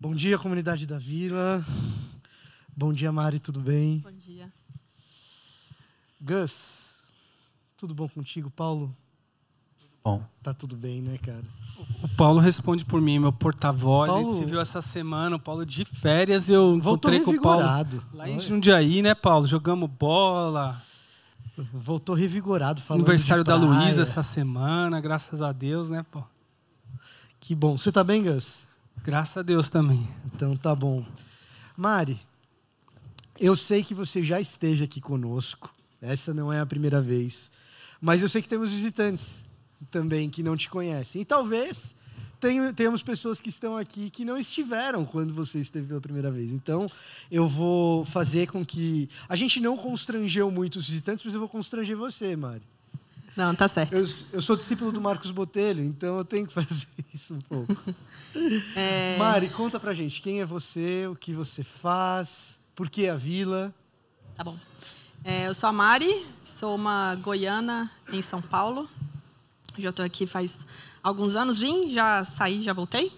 Bom dia, comunidade da Vila. Bom dia, Mari, tudo bem? Bom dia. Gus, tudo bom contigo? Paulo? Bom. Tá tudo bem, né, cara? O Paulo responde por mim, meu porta-voz. Paulo- A gente se viu essa semana, o Paulo de férias e eu Voltou encontrei com o Paulo. revigorado. Lá em Jundiaí, né, Paulo? Jogamos bola. Voltou revigorado, falando Aniversário da. Luísa essa semana, graças a Deus, né, pô? Que bom. Você tá bem, Gus? Graças a Deus também. Então tá bom. Mari, eu sei que você já esteja aqui conosco. Essa não é a primeira vez. Mas eu sei que temos visitantes também que não te conhecem. E talvez tenhamos pessoas que estão aqui que não estiveram quando você esteve pela primeira vez. Então eu vou fazer com que. A gente não constrangeu muito os visitantes, mas eu vou constranger você, Mari. Não, tá certo. Eu, eu sou discípulo do Marcos Botelho, então eu tenho que fazer isso um pouco. É, Mari, conta pra gente quem é você, o que você faz, por que a vila. Tá bom. É, eu sou a Mari, sou uma goiana em São Paulo. Já estou aqui faz alguns anos. Vim, já saí, já voltei.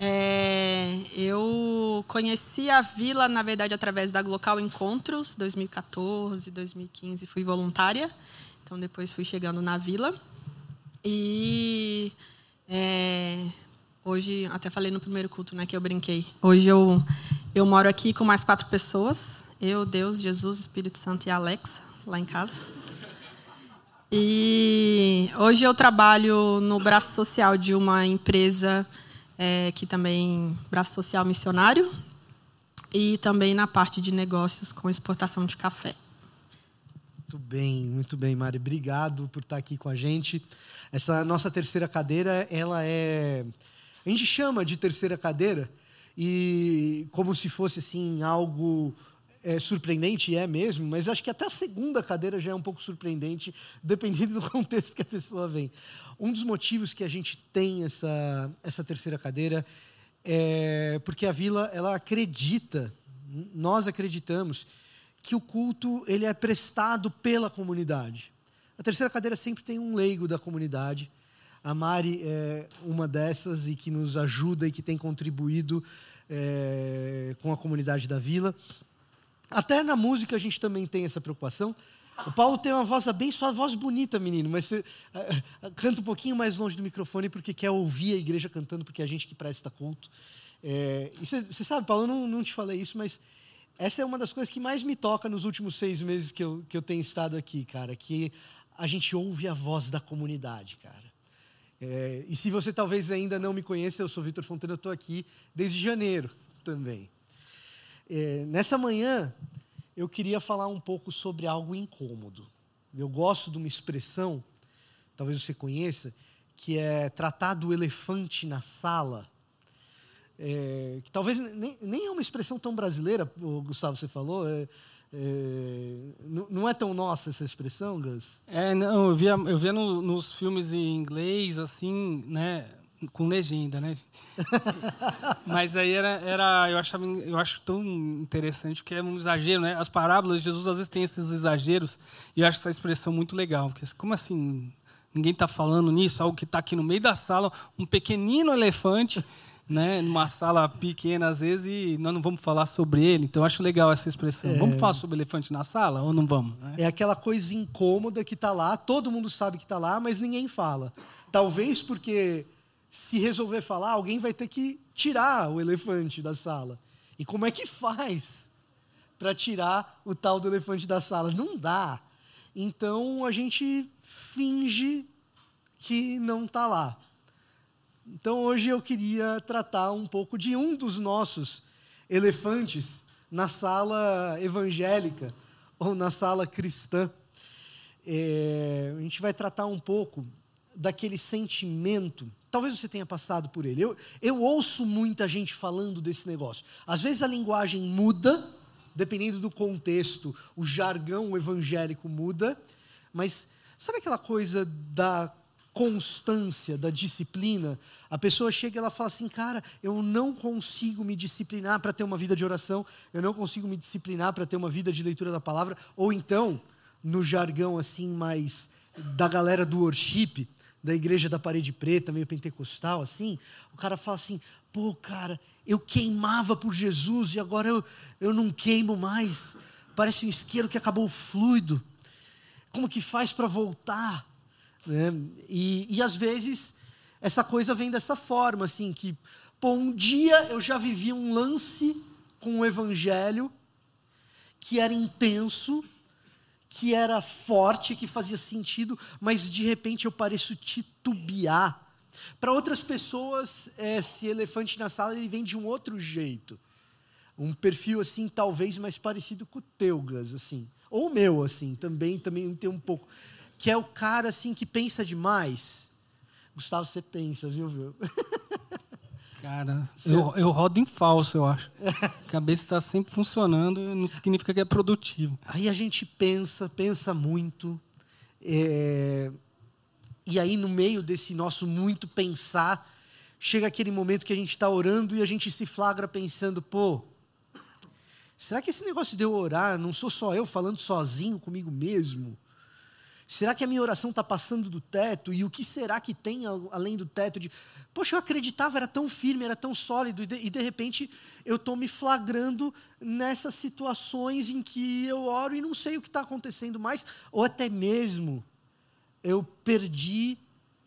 É, eu conheci a vila, na verdade, através da Glocal Encontros, 2014, 2015, fui voluntária. Então, depois fui chegando na vila. E é, hoje, até falei no primeiro culto, né, que eu brinquei. Hoje eu, eu moro aqui com mais quatro pessoas. Eu, Deus, Jesus, Espírito Santo e Alexa, lá em casa. E hoje eu trabalho no braço social de uma empresa é, que também braço social missionário e também na parte de negócios com exportação de café. Muito bem, muito bem, Mari. Obrigado por estar aqui com a gente. Essa nossa terceira cadeira, ela é. A gente chama de terceira cadeira e como se fosse assim algo é, surpreendente, é mesmo, mas acho que até a segunda cadeira já é um pouco surpreendente, dependendo do contexto que a pessoa vem. Um dos motivos que a gente tem essa, essa terceira cadeira é porque a vila ela acredita, nós acreditamos que o culto ele é prestado pela comunidade. A terceira cadeira sempre tem um leigo da comunidade. A Mari é uma dessas e que nos ajuda e que tem contribuído é, com a comunidade da vila. Até na música a gente também tem essa preocupação. O Paulo tem uma voz bem sua voz bonita, menino, mas você eh, eh, canta um pouquinho mais longe do microfone porque quer ouvir a igreja cantando, porque é a gente que presta culto. É, e você sabe, Paulo, eu não, não te falei isso, mas essa é uma das coisas que mais me toca nos últimos seis meses que eu, que eu tenho estado aqui, cara, que a gente ouve a voz da comunidade, cara. É, e se você talvez ainda não me conheça, eu sou Vitor Fontana, eu estou aqui desde janeiro também. É, nessa manhã, eu queria falar um pouco sobre algo incômodo. Eu gosto de uma expressão, talvez você conheça, que é tratar do elefante na sala. É, que talvez nem, nem é uma expressão tão brasileira, o Gustavo, você falou. é, é, não- é tão nossa essa expressão, Gus? É, não, eu via, eu via no- nos filmes em inglês, assim, né? Com legenda, né? Mas aí era, era eu achava, eu acho tão interessante que é um exagero, né? As parábolas de Jesus às vezes tem esses exageros e eu acho essa expressão muito legal, porque como assim ninguém está falando nisso, algo que está aqui no meio da sala, um pequenino elefante, né? Numa sala pequena às vezes e nós não vamos falar sobre ele. Então eu acho legal essa expressão. Vamos falar sobre elefante na sala ou não vamos? né? É aquela coisa incômoda que está lá, todo mundo sabe que está lá, mas ninguém fala. Talvez porque se resolver falar, alguém vai ter que tirar o elefante da sala. E como é que faz para tirar o tal do elefante da sala? Não dá. Então a gente finge que não está lá. Então hoje eu queria tratar um pouco de um dos nossos elefantes na sala evangélica ou na sala cristã. É, a gente vai tratar um pouco daquele sentimento. Talvez você tenha passado por ele. Eu, eu ouço muita gente falando desse negócio. Às vezes a linguagem muda, dependendo do contexto, o jargão evangélico muda, mas sabe aquela coisa da constância, da disciplina? A pessoa chega e ela fala assim, cara, eu não consigo me disciplinar para ter uma vida de oração, eu não consigo me disciplinar para ter uma vida de leitura da palavra, ou então, no jargão assim mais da galera do worship, da igreja da parede preta, meio pentecostal assim, o cara fala assim, pô, cara, eu queimava por Jesus e agora eu, eu não queimo mais. Parece um isqueiro que acabou o fluido. Como que faz para voltar? Né? E, e às vezes essa coisa vem dessa forma, assim, que, pô, um dia eu já vivi um lance com o evangelho que era intenso, que era forte, que fazia sentido, mas de repente eu pareço titubear. Para outras pessoas, esse elefante na sala ele vem de um outro jeito. Um perfil assim, talvez mais parecido com o teu, Gus, assim. Ou o meu, assim, também, também tem um pouco. Que é o cara assim que pensa demais. Gustavo, você pensa, viu, viu? Cara, eu, eu rodo em falso, eu acho. A cabeça está sempre funcionando, não significa que é produtivo. Aí a gente pensa, pensa muito. É... E aí, no meio desse nosso muito pensar, chega aquele momento que a gente está orando e a gente se flagra pensando: pô, será que esse negócio de eu orar não sou só eu falando sozinho comigo mesmo? Será que a minha oração está passando do teto? E o que será que tem além do teto? De, poxa, eu acreditava, era tão firme, era tão sólido, e de, e de repente eu estou me flagrando nessas situações em que eu oro e não sei o que está acontecendo mais, ou até mesmo eu perdi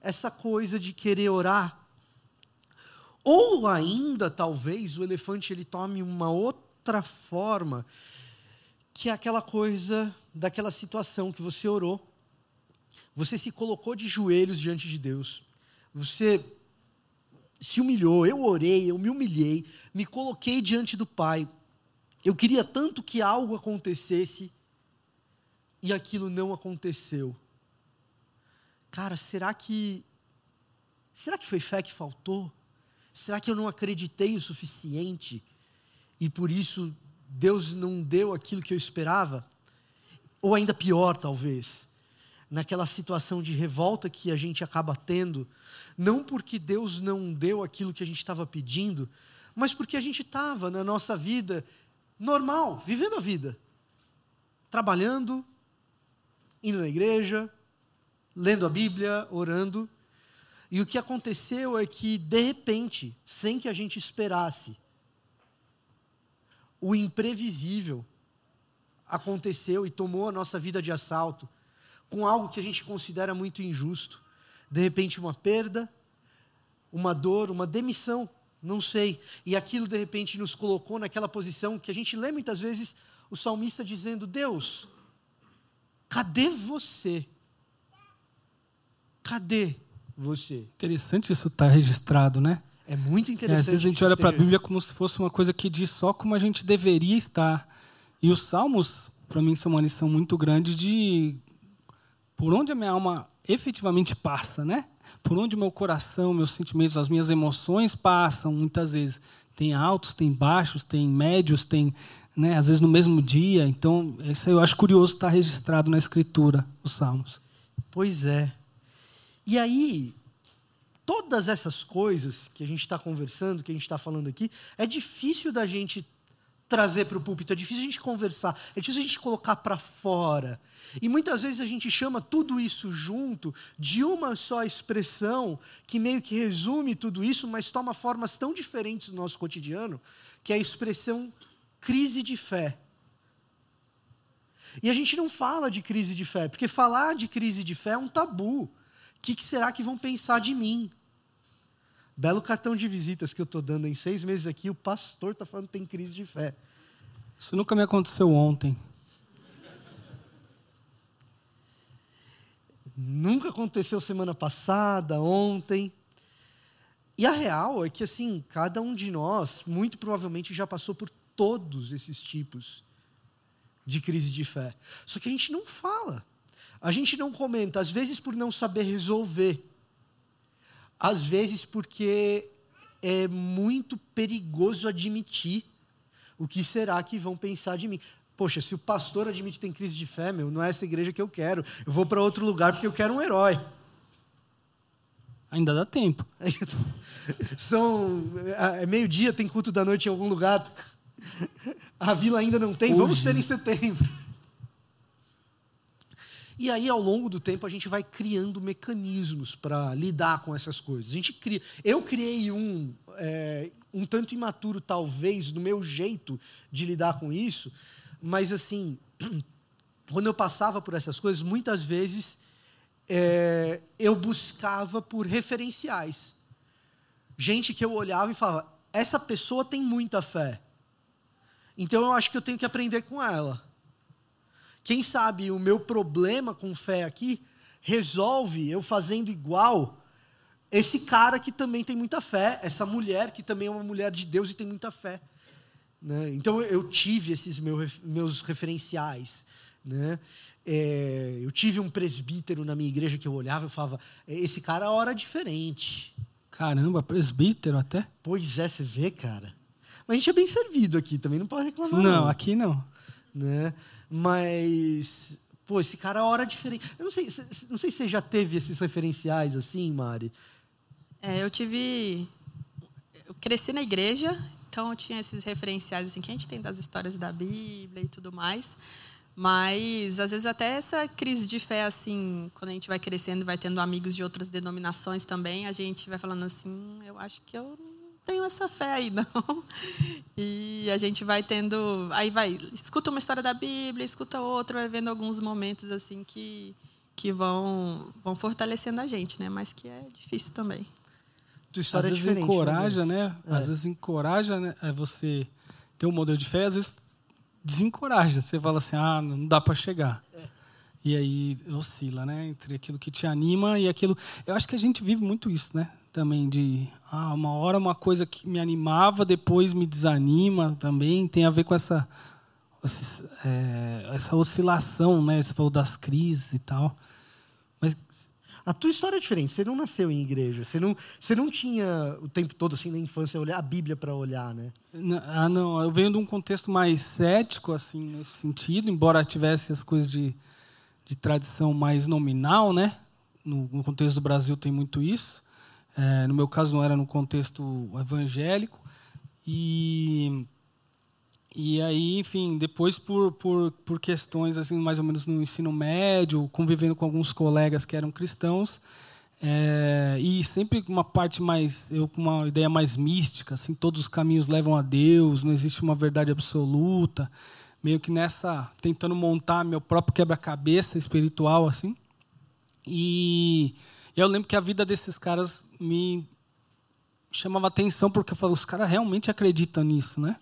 essa coisa de querer orar. Ou ainda, talvez, o elefante ele tome uma outra forma, que é aquela coisa daquela situação que você orou você se colocou de joelhos diante de Deus. Você se humilhou. Eu orei, eu me humilhei, me coloquei diante do Pai. Eu queria tanto que algo acontecesse e aquilo não aconteceu. Cara, será que será que foi fé que faltou? Será que eu não acreditei o suficiente e por isso Deus não deu aquilo que eu esperava? Ou ainda pior, talvez, naquela situação de revolta que a gente acaba tendo, não porque Deus não deu aquilo que a gente estava pedindo, mas porque a gente estava na nossa vida normal, vivendo a vida, trabalhando, indo na igreja, lendo a Bíblia, orando. E o que aconteceu é que, de repente, sem que a gente esperasse, o imprevisível aconteceu e tomou a nossa vida de assalto com algo que a gente considera muito injusto. De repente, uma perda, uma dor, uma demissão, não sei. E aquilo, de repente, nos colocou naquela posição que a gente lê muitas vezes o salmista dizendo: Deus, cadê você? Cadê você? Interessante isso estar tá registrado, né? É muito interessante. É, às vezes a gente olha para a Bíblia como se fosse uma coisa que diz só como a gente deveria estar. E os salmos, para mim, são uma lição muito grande de por onde a minha alma efetivamente passa, né? Por onde o meu coração, meus sentimentos, as minhas emoções passam, muitas vezes. Tem altos, tem baixos, tem médios, tem, né, às vezes no mesmo dia. Então, isso eu acho curioso estar registrado na Escritura, os Salmos. Pois é. E aí, todas essas coisas que a gente está conversando, que a gente está falando aqui, é difícil da gente trazer para o púlpito, é difícil a gente conversar, é difícil a gente colocar para fora. E muitas vezes a gente chama tudo isso junto de uma só expressão que meio que resume tudo isso, mas toma formas tão diferentes no nosso cotidiano, que é a expressão crise de fé. E a gente não fala de crise de fé, porque falar de crise de fé é um tabu. O que, que será que vão pensar de mim? Belo cartão de visitas que eu estou dando em seis meses aqui, o pastor está falando que tem crise de fé. Isso nunca me aconteceu ontem. Nunca aconteceu semana passada, ontem. E a real é que, assim, cada um de nós, muito provavelmente, já passou por todos esses tipos de crise de fé. Só que a gente não fala. A gente não comenta, às vezes por não saber resolver. Às vezes porque é muito perigoso admitir o que será que vão pensar de mim. Poxa, se o pastor admite que tem crise de fé, meu, não é essa igreja que eu quero. Eu vou para outro lugar porque eu quero um herói. Ainda dá tempo. São é meio-dia, tem culto da noite em algum lugar. A vila ainda não tem, Hoje. vamos ter em setembro. E aí, ao longo do tempo, a gente vai criando mecanismos para lidar com essas coisas. A gente cria. Eu criei um é, um tanto imaturo, talvez, no meu jeito de lidar com isso, mas assim, quando eu passava por essas coisas, muitas vezes é, eu buscava por referenciais. Gente que eu olhava e falava: essa pessoa tem muita fé. Então eu acho que eu tenho que aprender com ela. Quem sabe o meu problema com fé aqui resolve eu fazendo igual esse cara que também tem muita fé, essa mulher que também é uma mulher de Deus e tem muita fé. Né? Então eu tive esses meus, referenciais. Né? É, eu tive um presbítero na minha igreja que eu olhava e falava: esse cara ora diferente. Caramba, presbítero até? Pois é, você vê, cara. Mas a gente é bem servido aqui, também não pode reclamar. Não, não. aqui não. Né? Mas, pô, esse cara ora diferente. Eu não sei, não sei se você já teve esses referenciais assim, Mari. É, eu tive. Eu cresci na igreja, então eu tinha esses referenciais assim, que a gente tem das histórias da Bíblia e tudo mais. Mas, às vezes, até essa crise de fé, assim, quando a gente vai crescendo vai tendo amigos de outras denominações também, a gente vai falando assim: eu acho que eu não tenho essa fé aí, não. E a gente vai tendo. Aí vai, escuta uma história da Bíblia, escuta outra, vai vendo alguns momentos, assim, que, que vão, vão fortalecendo a gente, né? Mas que é difícil também. Tua história às é vezes encoraja, né? É. Às vezes encoraja né? Você ter um modelo de fé, às vezes desencoraja. Você fala assim, ah, não dá para chegar. É. E aí oscila, né? Entre aquilo que te anima e aquilo. Eu acho que a gente vive muito isso, né? Também de ah, uma hora uma coisa que me animava, depois me desanima também. Tem a ver com essa é, essa oscilação, né? Você falou das crises e tal. A tua história é diferente. Você não nasceu em igreja. Você não, você não tinha o tempo todo, assim, na infância, olhar a Bíblia para olhar, né? Ah, não. Eu venho de um contexto mais cético, assim, nesse sentido, embora tivesse as coisas de, de tradição mais nominal, né? No, no contexto do Brasil tem muito isso. É, no meu caso, não era no contexto evangélico. E e aí, enfim, depois por, por, por questões assim, mais ou menos no ensino médio, convivendo com alguns colegas que eram cristãos, é, e sempre uma parte mais, eu com uma ideia mais mística, assim, todos os caminhos levam a Deus, não existe uma verdade absoluta, meio que nessa tentando montar meu próprio quebra-cabeça espiritual assim. E eu lembro que a vida desses caras me chamava atenção porque eu falo, os caras realmente acreditam nisso, né?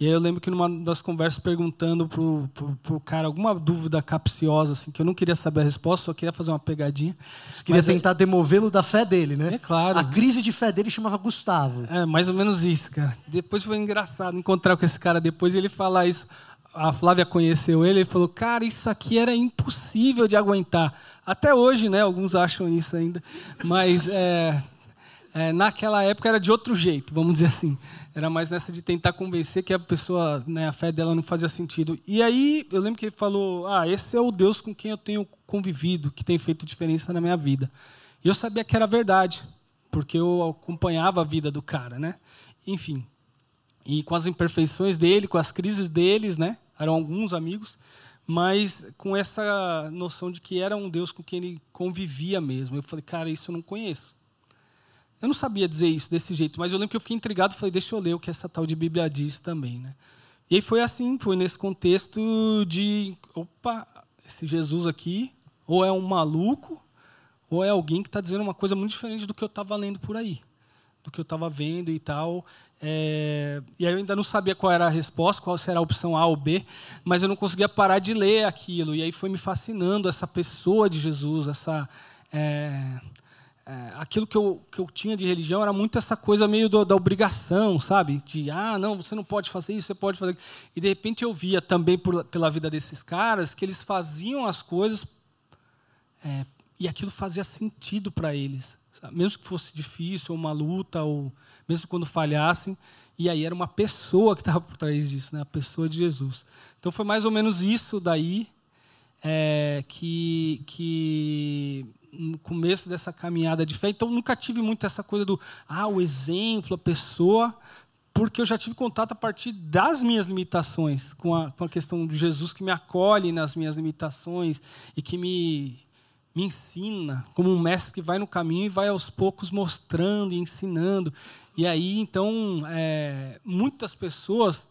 E aí eu lembro que numa das conversas perguntando pro, pro, pro, cara alguma dúvida capciosa, assim, que eu não queria saber a resposta, só queria fazer uma pegadinha. Você queria tentar demovê-lo da fé dele, né? É claro. A crise de fé dele chamava Gustavo. É, mais ou menos isso, cara. Depois foi engraçado encontrar com esse cara depois e ele falar isso. A Flávia conheceu ele e falou: Cara, isso aqui era impossível de aguentar. Até hoje, né? Alguns acham isso ainda. Mas é, é, naquela época era de outro jeito, vamos dizer assim. Era mais nessa de tentar convencer que a pessoa, né, a fé dela não fazia sentido. E aí eu lembro que ele falou: Ah, esse é o Deus com quem eu tenho convivido, que tem feito diferença na minha vida. E eu sabia que era verdade, porque eu acompanhava a vida do cara, né? Enfim. E com as imperfeições dele, com as crises deles, né? Eram alguns amigos, mas com essa noção de que era um Deus com quem ele convivia mesmo. Eu falei, cara, isso eu não conheço. Eu não sabia dizer isso desse jeito, mas eu lembro que eu fiquei intrigado falei, deixa eu ler o que essa tal de Bíblia diz também. Né? E aí foi assim, foi nesse contexto de, opa, esse Jesus aqui, ou é um maluco, ou é alguém que está dizendo uma coisa muito diferente do que eu estava lendo por aí, do que eu estava vendo e tal. É... E aí eu ainda não sabia qual era a resposta, qual será a opção A ou B, mas eu não conseguia parar de ler aquilo. E aí foi me fascinando essa pessoa de Jesus, essa... É é, aquilo que eu, que eu tinha de religião era muito essa coisa meio do, da obrigação, sabe? De, ah, não, você não pode fazer isso, você pode fazer E, de repente, eu via também por, pela vida desses caras que eles faziam as coisas é, e aquilo fazia sentido para eles. Sabe? Mesmo que fosse difícil, ou uma luta, ou mesmo quando falhassem. E aí era uma pessoa que estava por trás disso, né? a pessoa de Jesus. Então, foi mais ou menos isso daí é, que... que no começo dessa caminhada de fé, então nunca tive muito essa coisa do ah, o exemplo, a pessoa, porque eu já tive contato a partir das minhas limitações, com a, com a questão de Jesus que me acolhe nas minhas limitações e que me, me ensina, como um mestre que vai no caminho e vai aos poucos mostrando e ensinando. E aí, então, é, muitas pessoas.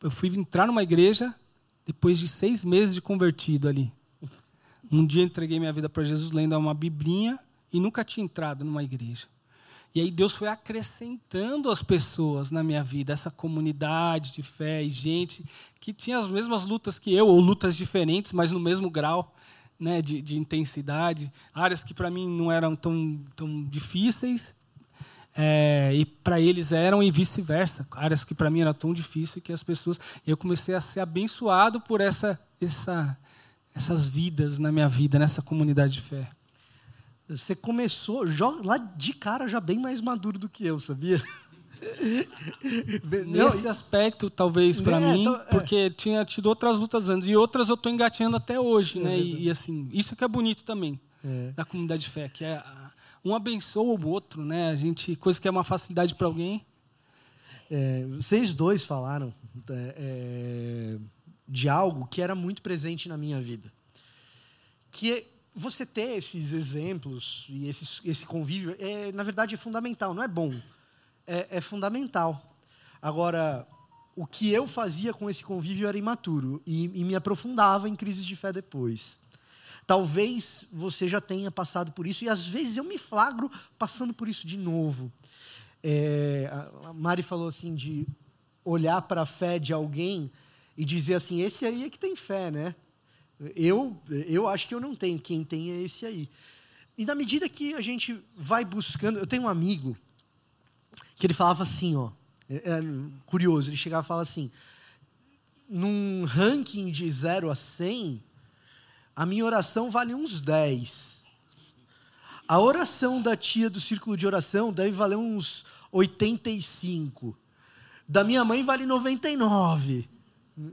Eu fui entrar numa igreja depois de seis meses de convertido ali. Um dia entreguei minha vida para Jesus lendo uma biblinha e nunca tinha entrado numa igreja. E aí Deus foi acrescentando as pessoas na minha vida, essa comunidade de fé e gente que tinha as mesmas lutas que eu, ou lutas diferentes, mas no mesmo grau né, de, de intensidade. Áreas que para mim não eram tão, tão difíceis, é, e para eles eram e vice-versa. Áreas que para mim eram tão difíceis que as pessoas. Eu comecei a ser abençoado por essa, essa, essas vidas na minha vida, nessa comunidade de fé. Você começou lá de cara já bem mais maduro do que eu, sabia? Nesse aspecto, talvez, para é, mim, então, é. porque tinha tido outras lutas antes. E outras eu estou engateando até hoje, é né? E, e, assim, isso que é bonito também é. da comunidade de fé, que é um abençoa o outro, né? A gente, coisa que é uma facilidade para alguém. É, vocês dois falaram é, de algo que era muito presente na minha vida. Que você ter esses exemplos e esse, esse convívio, é, na verdade, é fundamental. Não é bom, é, é fundamental. Agora, o que eu fazia com esse convívio era imaturo e, e, me aprofundava em crises de fé depois. Talvez você já tenha passado por isso e às vezes eu me flagro passando por isso de novo. É, a Mari falou assim de olhar para a fé de alguém e dizer assim: esse aí é que tem fé, né? Eu, eu acho que eu não tenho, quem tem é esse aí. E na medida que a gente vai buscando, eu tenho um amigo que ele falava assim, ó, é, é curioso, ele chegava e falava assim, num ranking de 0 a 100, a minha oração vale uns 10. A oração da tia do círculo de oração deve valer uns 85. Da minha mãe vale 99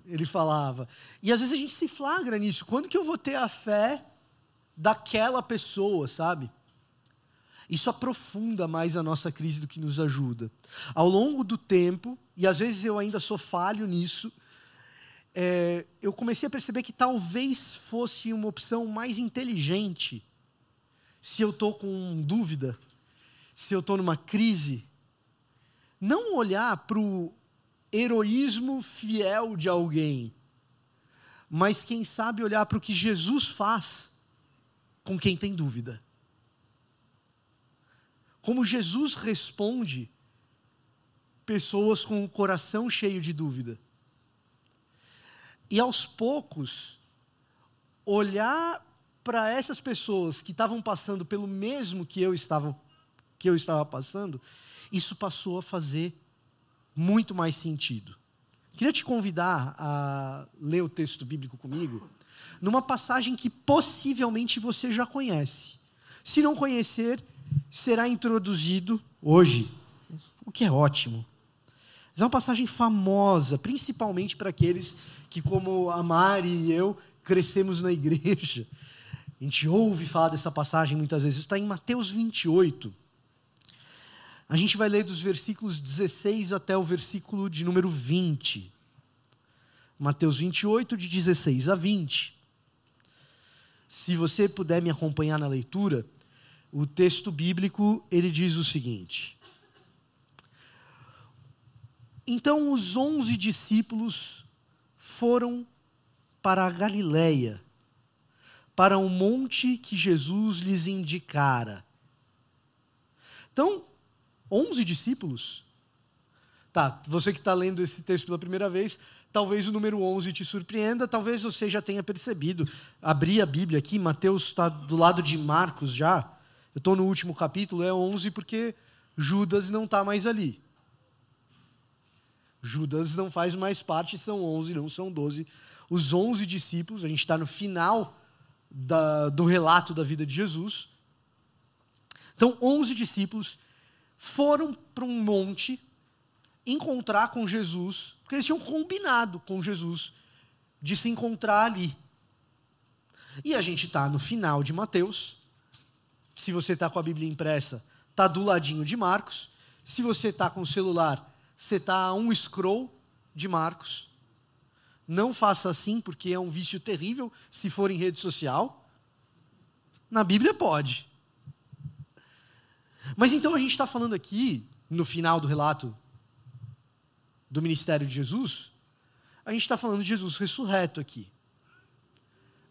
ele falava. E às vezes a gente se flagra nisso. Quando que eu vou ter a fé daquela pessoa, sabe? Isso aprofunda mais a nossa crise do que nos ajuda. Ao longo do tempo, e às vezes eu ainda sou falho nisso, é, eu comecei a perceber que talvez fosse uma opção mais inteligente se eu estou com dúvida, se eu estou numa crise, não olhar para o heroísmo fiel de alguém, mas quem sabe olhar para o que Jesus faz com quem tem dúvida. Como Jesus responde pessoas com o coração cheio de dúvida. E aos poucos, olhar para essas pessoas que estavam passando pelo mesmo que eu estava que eu estava passando, isso passou a fazer muito mais sentido. Queria te convidar a ler o texto bíblico comigo, numa passagem que possivelmente você já conhece. Se não conhecer, será introduzido hoje, o que é ótimo. Mas é uma passagem famosa, principalmente para aqueles que, como a Mari e eu, crescemos na igreja. A gente ouve falar dessa passagem muitas vezes. Está em Mateus 28. A gente vai ler dos versículos 16 até o versículo de número 20. Mateus 28, de 16 a 20. Se você puder me acompanhar na leitura, o texto bíblico ele diz o seguinte: Então os onze discípulos foram para a Galiléia, para um monte que Jesus lhes indicara. Então, 11 discípulos. Tá, você que está lendo esse texto pela primeira vez, talvez o número 11 te surpreenda, talvez você já tenha percebido. Abri a Bíblia aqui, Mateus está do lado de Marcos já. Eu estou no último capítulo, é 11 porque Judas não está mais ali. Judas não faz mais parte, são 11, não são 12. Os 11 discípulos, a gente está no final da, do relato da vida de Jesus. Então, 11 discípulos foram para um monte encontrar com Jesus, porque eles tinham combinado com Jesus de se encontrar ali. E a gente está no final de Mateus. Se você está com a Bíblia impressa, está do ladinho de Marcos. Se você está com o celular, você está a um scroll de Marcos. Não faça assim, porque é um vício terrível se for em rede social. Na Bíblia pode. Mas então a gente está falando aqui, no final do relato do ministério de Jesus, a gente está falando de Jesus ressurreto aqui.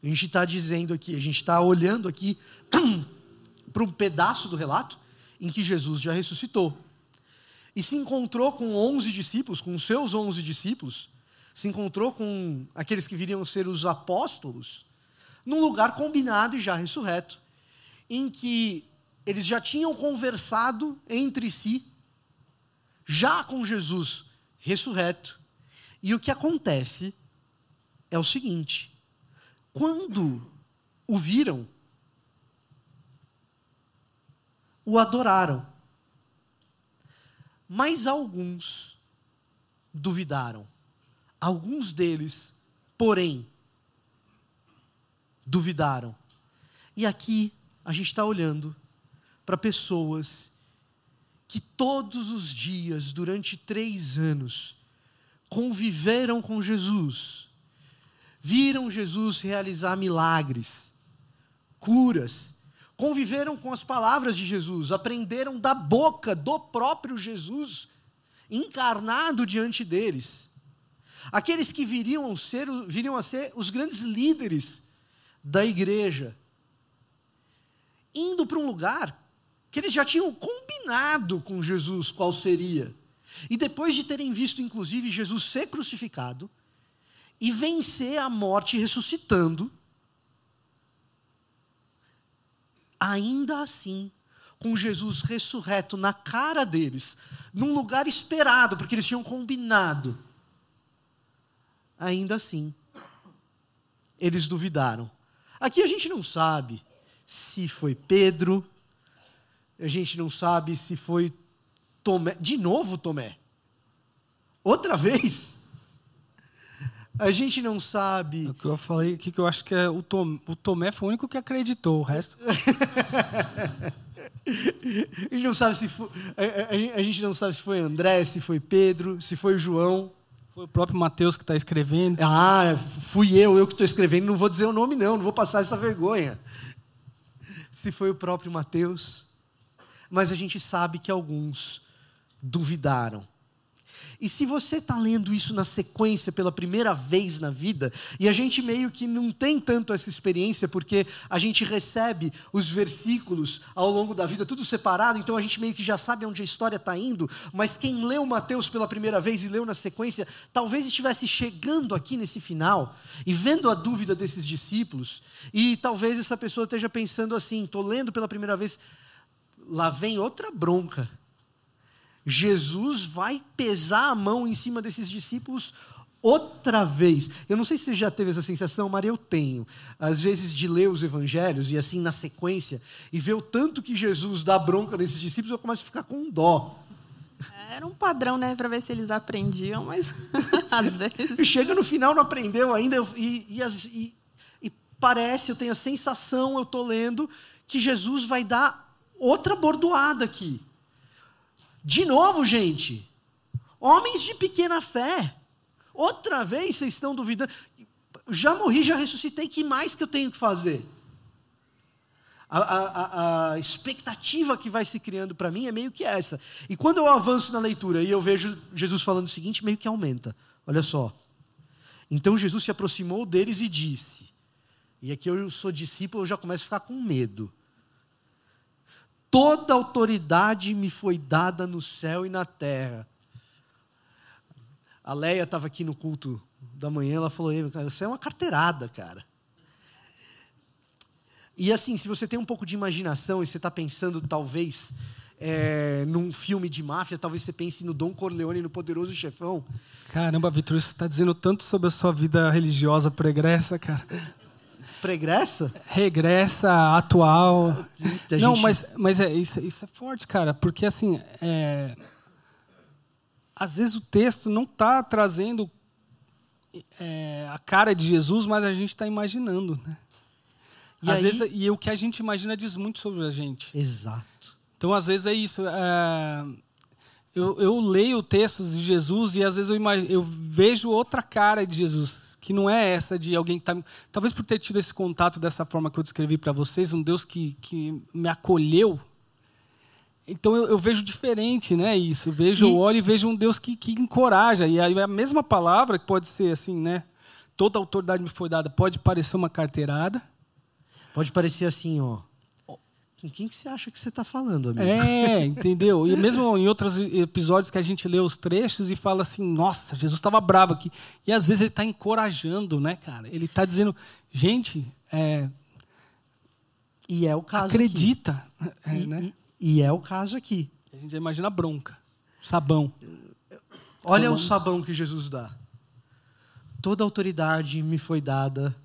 A gente está dizendo aqui, a gente está olhando aqui para um pedaço do relato em que Jesus já ressuscitou. E se encontrou com 11 discípulos, com os seus 11 discípulos, se encontrou com aqueles que viriam ser os apóstolos, num lugar combinado e já ressurreto, em que eles já tinham conversado entre si, já com Jesus ressurreto. E o que acontece é o seguinte: quando o viram, o adoraram. Mas alguns duvidaram. Alguns deles, porém, duvidaram. E aqui a gente está olhando para pessoas que todos os dias, durante três anos, conviveram com Jesus, viram Jesus realizar milagres, curas, conviveram com as palavras de Jesus, aprenderam da boca do próprio Jesus, encarnado diante deles. Aqueles que viriam, ser, viriam a ser os grandes líderes da igreja, indo para um lugar que eles já tinham combinado com Jesus qual seria. E depois de terem visto, inclusive, Jesus ser crucificado e vencer a morte ressuscitando, ainda assim, com Jesus ressurreto na cara deles, num lugar esperado, porque eles tinham combinado, ainda assim, eles duvidaram. Aqui a gente não sabe se foi Pedro, a gente não sabe se foi Tomé. De novo, Tomé? Outra vez? A gente não sabe. O que eu falei aqui que eu acho que é o, Tom, o Tomé foi o único que acreditou, o resto. a, gente não sabe se foi, a, a, gente não sabe se foi André, se foi Pedro, se foi João. Foi o próprio Mateus que está escrevendo. Ah, fui eu, eu que estou escrevendo. Não vou dizer o nome, não, não vou passar essa vergonha. Se foi o próprio Mateus. Mas a gente sabe que alguns duvidaram. E se você está lendo isso na sequência pela primeira vez na vida, e a gente meio que não tem tanto essa experiência, porque a gente recebe os versículos ao longo da vida tudo separado, então a gente meio que já sabe onde a história está indo, mas quem leu Mateus pela primeira vez e leu na sequência, talvez estivesse chegando aqui nesse final e vendo a dúvida desses discípulos, e talvez essa pessoa esteja pensando assim: estou lendo pela primeira vez, lá vem outra bronca Jesus vai pesar a mão em cima desses discípulos outra vez. Eu não sei se você já teve essa sensação, mas eu tenho. Às vezes, de ler os evangelhos e assim na sequência, e ver o tanto que Jesus dá bronca nesses discípulos, eu começo a ficar com dó. Era um padrão, né, para ver se eles aprendiam, mas às vezes. Chega no final, não aprendeu ainda, e, e, e, e parece, eu tenho a sensação, eu estou lendo, que Jesus vai dar outra bordoada aqui. De novo, gente, homens de pequena fé, outra vez vocês estão duvidando. Já morri, já ressuscitei, que mais que eu tenho que fazer? A, a, a, expectativa que vai se criando para mim é meio que essa. E quando eu avanço na leitura e eu vejo Jesus falando o seguinte, meio que aumenta. Olha só. Então Jesus se aproximou deles e disse: E aqui eu sou discípulo, eu já começo a ficar com medo. Toda autoridade me foi dada no céu e na terra. A Leia estava aqui no culto da manhã, ela falou: Isso é uma carteirada, cara. E assim, se você tem um pouco de imaginação e você está pensando, talvez, é, num filme de máfia, talvez você pense no Dom Corleone, no Poderoso Chefão. Caramba, Vitor, isso está dizendo tanto sobre a sua vida religiosa pregressa, cara pregressa? Regressa, atual. Não, mas, mas é, isso, isso é forte, cara, porque assim, é, às vezes o texto não está trazendo é, a cara de Jesus, mas a gente está imaginando, né? E, às aí... vezes, e o que a gente imagina diz muito sobre a gente. Exato. Então, às vezes é isso. É, eu, eu leio textos de Jesus e às vezes eu, imagino, eu vejo outra cara de Jesus que não é essa de alguém que está. Talvez por ter tido esse contato dessa forma que eu descrevi para vocês, um Deus que, que me acolheu. Então eu, eu vejo diferente, né? Isso. Eu vejo, e... eu olho e vejo um Deus que, que encoraja. E aí a mesma palavra, que pode ser assim, né? Toda autoridade me foi dada, pode parecer uma carteirada. Pode parecer assim, ó. Com quem que você acha que você está falando, amigo? É, entendeu? E mesmo em outros episódios que a gente lê os trechos e fala assim, nossa, Jesus estava bravo aqui. E às vezes ele está encorajando, né, cara? Ele está dizendo, gente, é, e é o caso acredita. É, e, né? e, e, é o caso aqui. A gente imagina bronca, sabão. Olha o sabão que Jesus dá. Toda autoridade me foi dada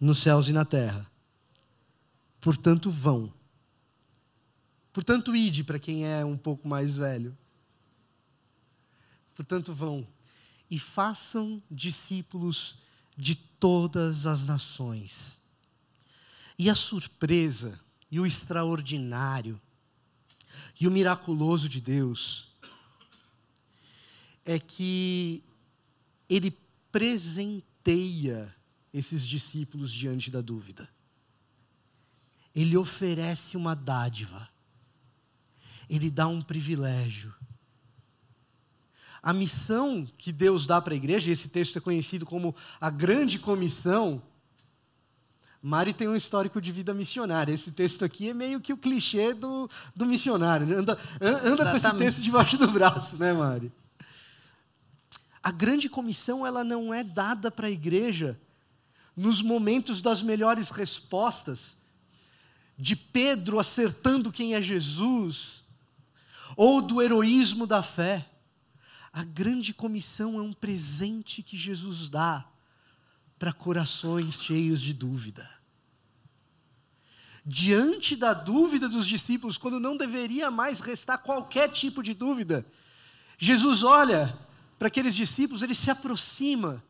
nos céus e na terra portanto vão. Portanto, ide para quem é um pouco mais velho. Portanto, vão e façam discípulos de todas as nações. E a surpresa, e o extraordinário, e o miraculoso de Deus é que Ele presenteia esses discípulos diante da dúvida ele oferece uma dádiva, ele dá um privilégio. A missão que Deus dá para a igreja, esse texto é conhecido como a Grande Comissão. Mari tem um histórico de vida missionária. Esse texto aqui é meio que o clichê do, do missionário. Né? Anda, anda com esse texto debaixo do braço, né, Mari? A grande comissão ela não é dada para a igreja nos momentos das melhores respostas, de Pedro acertando quem é Jesus, ou do heroísmo da fé. A grande comissão é um presente que Jesus dá para corações cheios de dúvida. Diante da dúvida dos discípulos, quando não deveria mais restar qualquer tipo de dúvida, Jesus olha para aqueles discípulos, ele se aproxima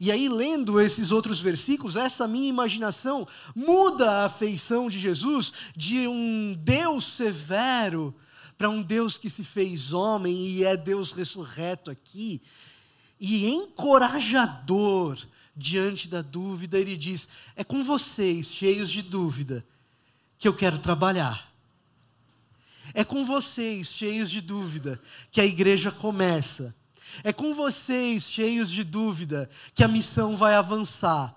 e aí, lendo esses outros versículos, essa minha imaginação muda a feição de Jesus de um Deus severo para um Deus que se fez homem e é Deus ressurreto aqui. E encorajador diante da dúvida, ele diz: É com vocês, cheios de dúvida, que eu quero trabalhar. É com vocês, cheios de dúvida, que a igreja começa. É com vocês, cheios de dúvida, que a missão vai avançar.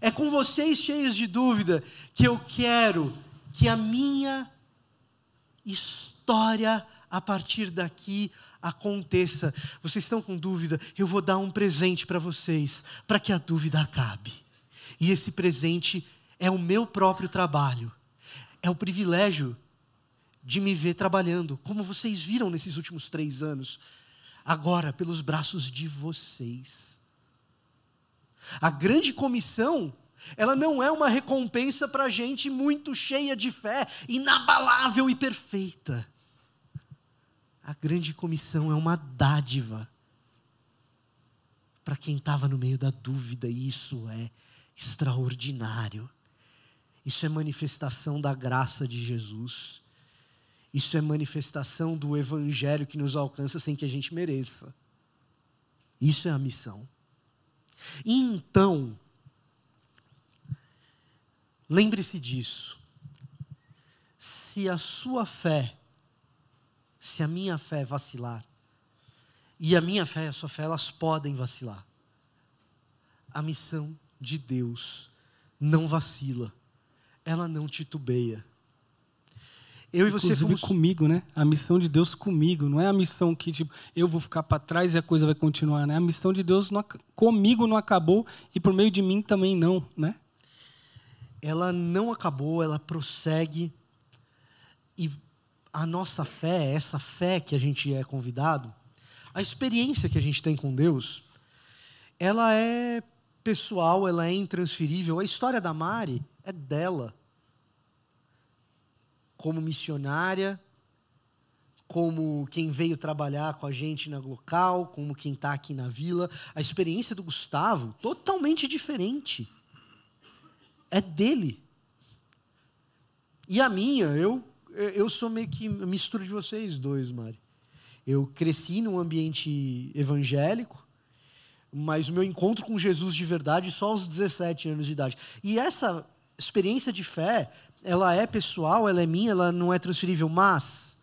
É com vocês, cheios de dúvida, que eu quero que a minha história a partir daqui aconteça. Vocês estão com dúvida? Eu vou dar um presente para vocês, para que a dúvida acabe. E esse presente é o meu próprio trabalho. É o privilégio de me ver trabalhando, como vocês viram nesses últimos três anos agora pelos braços de vocês. A grande comissão, ela não é uma recompensa para gente muito cheia de fé, inabalável e perfeita. A grande comissão é uma dádiva para quem estava no meio da dúvida, e isso é extraordinário. Isso é manifestação da graça de Jesus. Isso é manifestação do evangelho que nos alcança sem que a gente mereça. Isso é a missão. E então, lembre-se disso. Se a sua fé, se a minha fé vacilar, e a minha fé e a sua fé, elas podem vacilar. A missão de Deus não vacila, ela não titubeia eu e você Inclusive fomos... comigo, né? A missão de Deus comigo. Não é a missão que tipo, eu vou ficar para trás e a coisa vai continuar. Né? A missão de Deus não, comigo não acabou e por meio de mim também não. Né? Ela não acabou, ela prossegue. E a nossa fé, essa fé que a gente é convidado, a experiência que a gente tem com Deus, ela é pessoal, ela é intransferível. A história da Mari é dela como missionária, como quem veio trabalhar com a gente no local, como quem está aqui na vila. A experiência do Gustavo, totalmente diferente. É dele. E a minha, eu, eu sou meio que mistura de vocês dois, Mari. Eu cresci num ambiente evangélico, mas o meu encontro com Jesus de verdade só aos 17 anos de idade. E essa experiência de fé, ela é pessoal, ela é minha, ela não é transferível, mas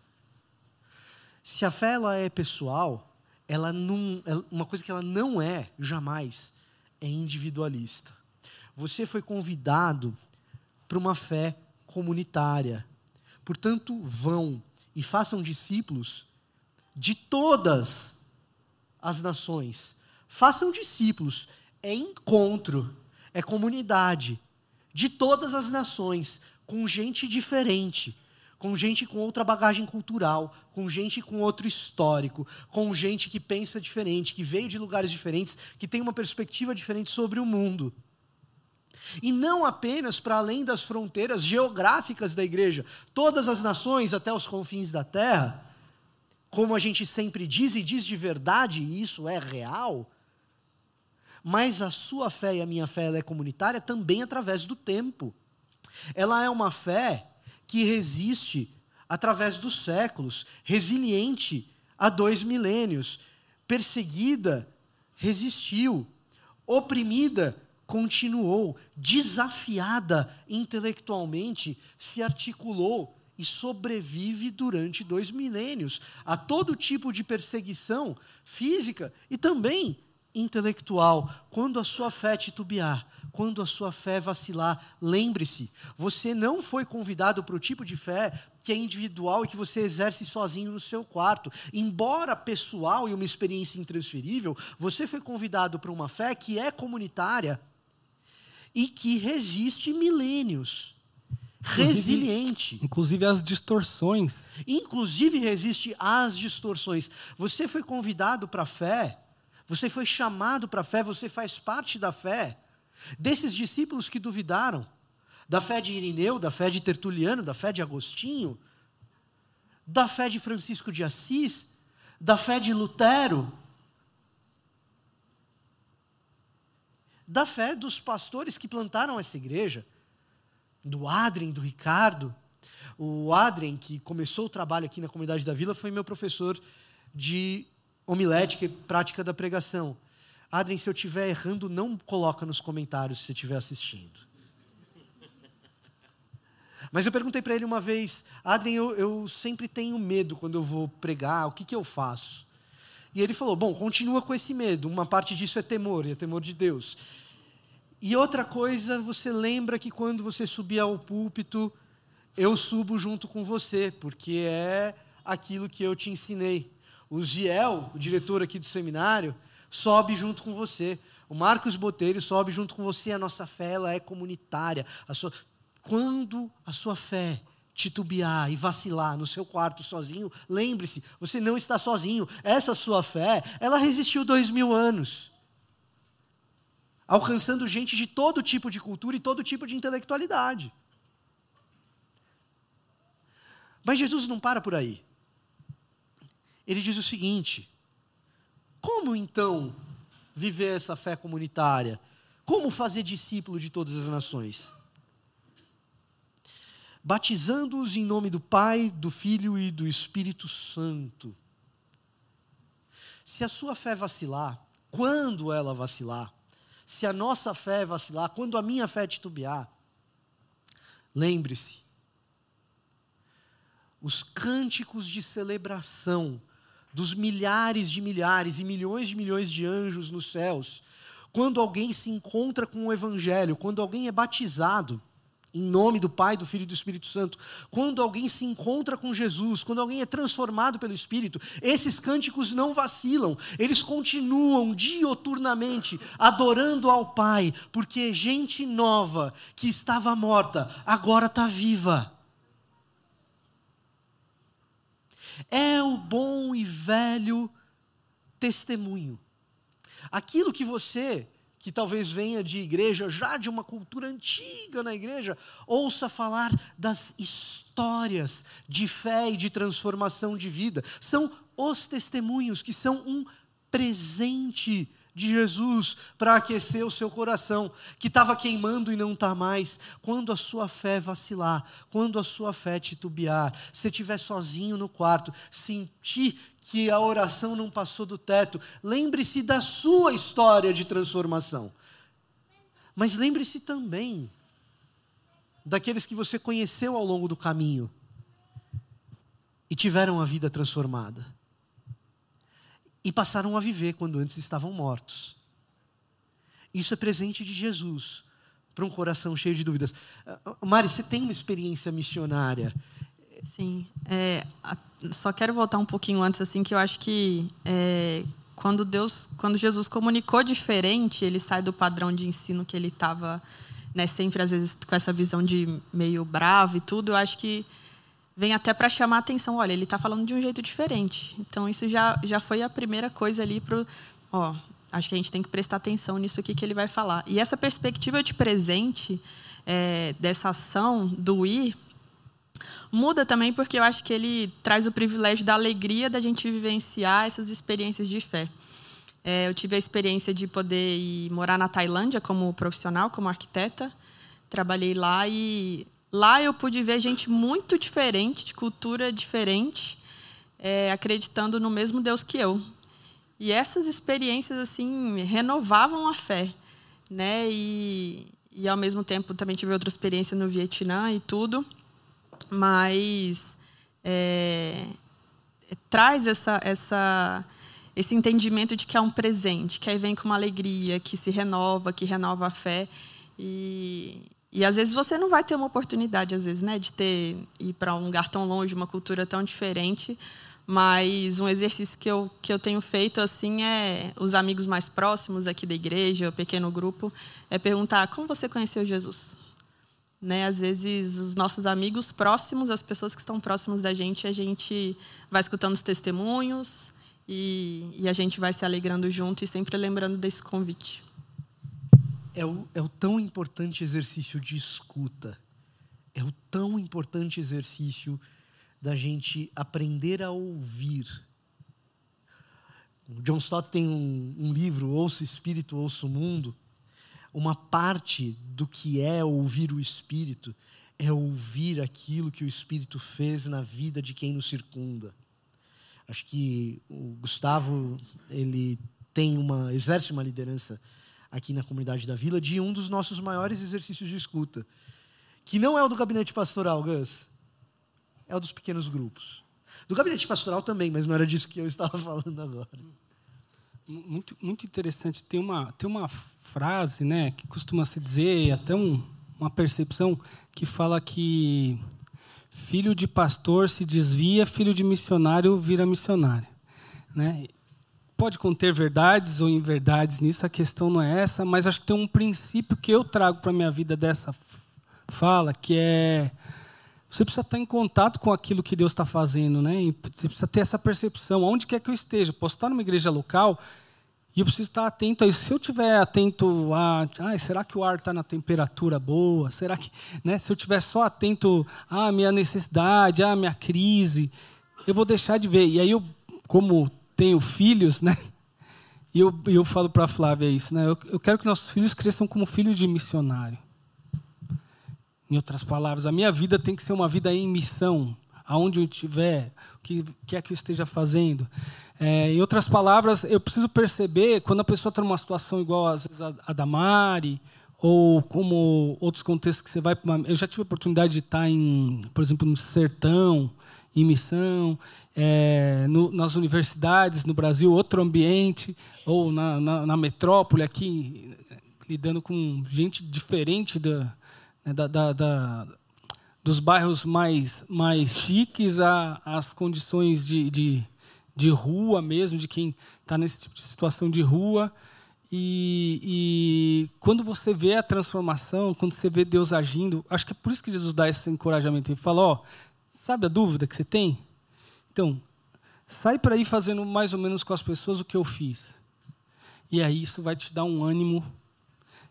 se a fé ela é pessoal, ela não, uma coisa que ela não é jamais é individualista. Você foi convidado para uma fé comunitária. Portanto, vão e façam discípulos de todas as nações. Façam discípulos. É encontro, é comunidade de todas as nações, com gente diferente, com gente com outra bagagem cultural, com gente com outro histórico, com gente que pensa diferente, que veio de lugares diferentes, que tem uma perspectiva diferente sobre o mundo. E não apenas para além das fronteiras geográficas da igreja, todas as nações até os confins da terra, como a gente sempre diz e diz de verdade, e isso é real, mas a sua fé e a minha fé ela é comunitária também através do tempo. Ela é uma fé que resiste através dos séculos, resiliente há dois milênios, perseguida, resistiu, oprimida, continuou, desafiada intelectualmente, se articulou e sobrevive durante dois milênios a todo tipo de perseguição física e também intelectual. Quando a sua fé titubear, quando a sua fé vacilar, lembre-se, você não foi convidado para o tipo de fé que é individual e que você exerce sozinho no seu quarto. Embora pessoal e uma experiência intransferível, você foi convidado para uma fé que é comunitária e que resiste milênios. Inclusive, resiliente. Inclusive as distorções. Inclusive resiste às distorções. Você foi convidado para a fé, você foi chamado para a fé, você faz parte da fé. Desses discípulos que duvidaram, da fé de Irineu, da fé de Tertuliano, da fé de Agostinho, da fé de Francisco de Assis, da fé de Lutero, da fé dos pastores que plantaram essa igreja, do Adrien, do Ricardo. O Adrien, que começou o trabalho aqui na comunidade da vila, foi meu professor de homilética e prática da pregação. Adrien, se eu estiver errando, não coloca nos comentários se você estiver assistindo. Mas eu perguntei para ele uma vez, Adrien, eu, eu, sempre tenho medo quando eu vou pregar, o que, que eu faço? E ele falou: Bom, continua com esse medo. Uma parte disso é temor, é temor de Deus. E outra coisa, você lembra que quando você subir ao púlpito, eu subo junto com você, porque é aquilo que eu te ensinei. O Giel, o diretor aqui do seminário, sobe junto com você. O Marcos Botelho sobe junto com você. A nossa fé ela é comunitária. A sua... Quando a sua fé titubear e vacilar no seu quarto sozinho, lembre-se, você não está sozinho. Essa sua fé, ela resistiu dois mil anos. Alcançando gente de todo tipo de cultura e todo tipo de intelectualidade. Mas Jesus não para por aí. Ele diz o seguinte: como então viver essa fé comunitária? Como fazer discípulo de todas as nações? batizando-os em nome do Pai, do Filho e do Espírito Santo. Se a sua fé vacilar, quando ela vacilar, se a nossa fé vacilar, quando a minha fé titubear, lembre-se, os cânticos de celebração dos milhares de milhares e milhões de milhões de anjos nos céus, quando alguém se encontra com o Evangelho, quando alguém é batizado, em nome do Pai, do Filho e do Espírito Santo. Quando alguém se encontra com Jesus, quando alguém é transformado pelo Espírito, esses cânticos não vacilam, eles continuam dioturnamente adorando ao Pai, porque gente nova que estava morta agora está viva. É o bom e velho testemunho. Aquilo que você que talvez venha de igreja, já de uma cultura antiga na igreja, ouça falar das histórias de fé e de transformação de vida. São os testemunhos que são um presente de Jesus para aquecer o seu coração, que estava queimando e não está mais. Quando a sua fé vacilar, quando a sua fé titubear, se estiver sozinho no quarto, sentir que a oração não passou do teto. Lembre-se da sua história de transformação. Mas lembre-se também daqueles que você conheceu ao longo do caminho e tiveram a vida transformada. E passaram a viver quando antes estavam mortos. Isso é presente de Jesus para um coração cheio de dúvidas. Ah, Mari, você tem uma experiência missionária. Sim. É, só quero voltar um pouquinho antes, assim, que eu acho que é, quando Deus, quando Jesus comunicou diferente, ele sai do padrão de ensino que ele estava, né, sempre às vezes com essa visão de meio bravo e tudo. Eu acho que vem até para chamar a atenção. Olha, ele está falando de um jeito diferente. Então isso já já foi a primeira coisa ali para, ó, acho que a gente tem que prestar atenção nisso aqui que ele vai falar. E essa perspectiva de presente é, dessa ação do ir muda também porque eu acho que ele traz o privilégio da alegria da gente vivenciar essas experiências de fé. É, eu tive a experiência de poder ir morar na Tailândia como profissional, como arquiteta. Trabalhei lá e lá eu pude ver gente muito diferente, de cultura diferente, é, acreditando no mesmo Deus que eu. E essas experiências assim renovavam a fé, né? E, e ao mesmo tempo também tive outra experiência no Vietnã e tudo, mas é, traz essa, essa, esse entendimento de que é um presente, que aí vem com uma alegria, que se renova, que renova a fé e, e às vezes você não vai ter uma oportunidade, às vezes, né, de ter ir para um lugar tão longe, uma cultura tão diferente, mas um exercício que eu, que eu tenho feito assim é os amigos mais próximos aqui da igreja, o pequeno grupo, é perguntar como você conheceu Jesus. Né? Às vezes os nossos amigos próximos, as pessoas que estão próximas da gente, a gente vai escutando os testemunhos e, e a gente vai se alegrando junto e sempre lembrando desse convite. É o, é o tão importante exercício de escuta. É o tão importante exercício da gente aprender a ouvir. O John Stott tem um, um livro, Ouça o Espírito, Ouça o Mundo. Uma parte do que é ouvir o Espírito é ouvir aquilo que o Espírito fez na vida de quem nos circunda. Acho que o Gustavo ele tem uma exerce uma liderança aqui na comunidade da Vila de um dos nossos maiores exercícios de escuta, que não é o do gabinete pastoral, Gus é o dos pequenos grupos. Do gabinete pastoral também, mas não era disso que eu estava falando agora. Muito, muito interessante. Tem uma, tem uma frase né, que costuma se dizer, até um, uma percepção, que fala que filho de pastor se desvia, filho de missionário vira missionário. Né? Pode conter verdades ou inverdades nisso, a questão não é essa, mas acho que tem um princípio que eu trago para a minha vida dessa fala, que é você precisa estar em contato com aquilo que Deus está fazendo, né? Você precisa ter essa percepção. Onde quer que eu esteja, posso estar numa igreja local e eu preciso estar atento a isso. Se eu estiver atento a, ah, será que o ar está na temperatura boa? Será que, né? Se eu estiver só atento à minha necessidade, à minha crise, eu vou deixar de ver. E aí eu, como tenho filhos, né? E eu, eu falo para a Flávia isso, né? Eu, eu quero que nossos filhos cresçam como filhos de missionário. Em outras palavras, a minha vida tem que ser uma vida em missão, aonde eu estiver, o que quer que eu esteja fazendo. É, em outras palavras, eu preciso perceber quando a pessoa está numa situação igual às vezes a, a da Mari, ou como outros contextos que você vai Eu já tive a oportunidade de estar em, por exemplo, no sertão, em missão, é, no, nas universidades no Brasil, outro ambiente, ou na, na, na metrópole aqui, lidando com gente diferente da, né, da, da, da, dos bairros mais, mais chiques às condições de, de, de, rua mesmo, de quem está nesse tipo de situação de rua. E, e, quando você vê a transformação, quando você vê Deus agindo, acho que é por isso que Jesus dá esse encorajamento. Ele fala: Ó, sabe a dúvida que você tem? Então, sai para ir fazendo mais ou menos com as pessoas o que eu fiz. E aí isso vai te dar um ânimo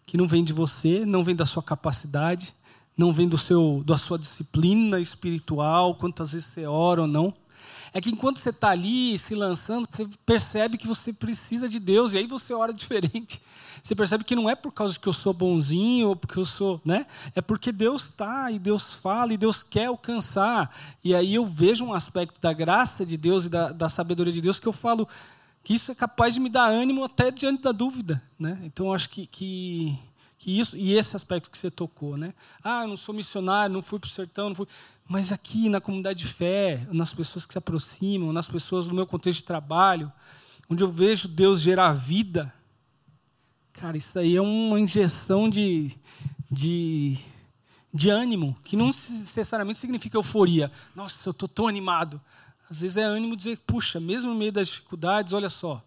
que não vem de você, não vem da sua capacidade, não vem do seu, da sua disciplina espiritual, quantas vezes você ora ou não, É que enquanto você está ali se lançando, você percebe que você precisa de Deus e aí você ora diferente. Você percebe que não é por causa que eu sou bonzinho ou porque eu sou, né? É porque Deus está e Deus fala e Deus quer alcançar. E aí eu vejo um aspecto da graça de Deus e da, da sabedoria de Deus que eu falo que isso é capaz de me dar ânimo até diante da dúvida, né? Então eu acho que, que que isso e esse aspecto que você tocou, né? Ah, eu não sou missionário, não fui para o sertão, não fui. Mas aqui na comunidade de fé, nas pessoas que se aproximam, nas pessoas no meu contexto de trabalho, onde eu vejo Deus gerar vida, cara, isso aí é uma injeção de, de, de ânimo, que não necessariamente significa euforia. Nossa, eu estou tão animado. Às vezes é ânimo dizer, puxa, mesmo no meio das dificuldades, olha só,